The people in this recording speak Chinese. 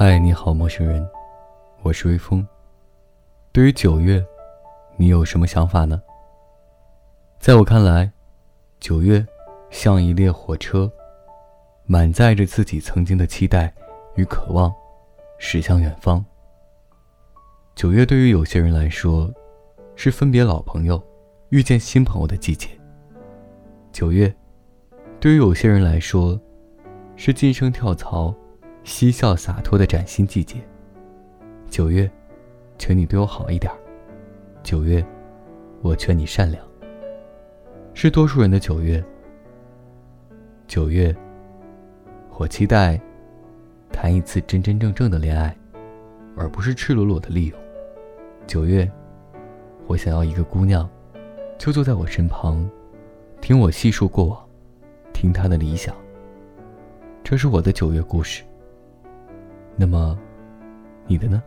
嗨，你好，陌生人，我是微风。对于九月，你有什么想法呢？在我看来，九月像一列火车，满载着自己曾经的期待与渴望，驶向远方。九月对于有些人来说，是分别老朋友、遇见新朋友的季节。九月，对于有些人来说，是晋升跳槽。嬉笑洒脱的崭新季节。九月，求你对我好一点。九月，我劝你善良。是多数人的九月。九月，我期待谈一次真真正正的恋爱，而不是赤裸裸的利用。九月，我想要一个姑娘，就坐在我身旁，听我细述过往，听她的理想。这是我的九月故事。那么，你的呢？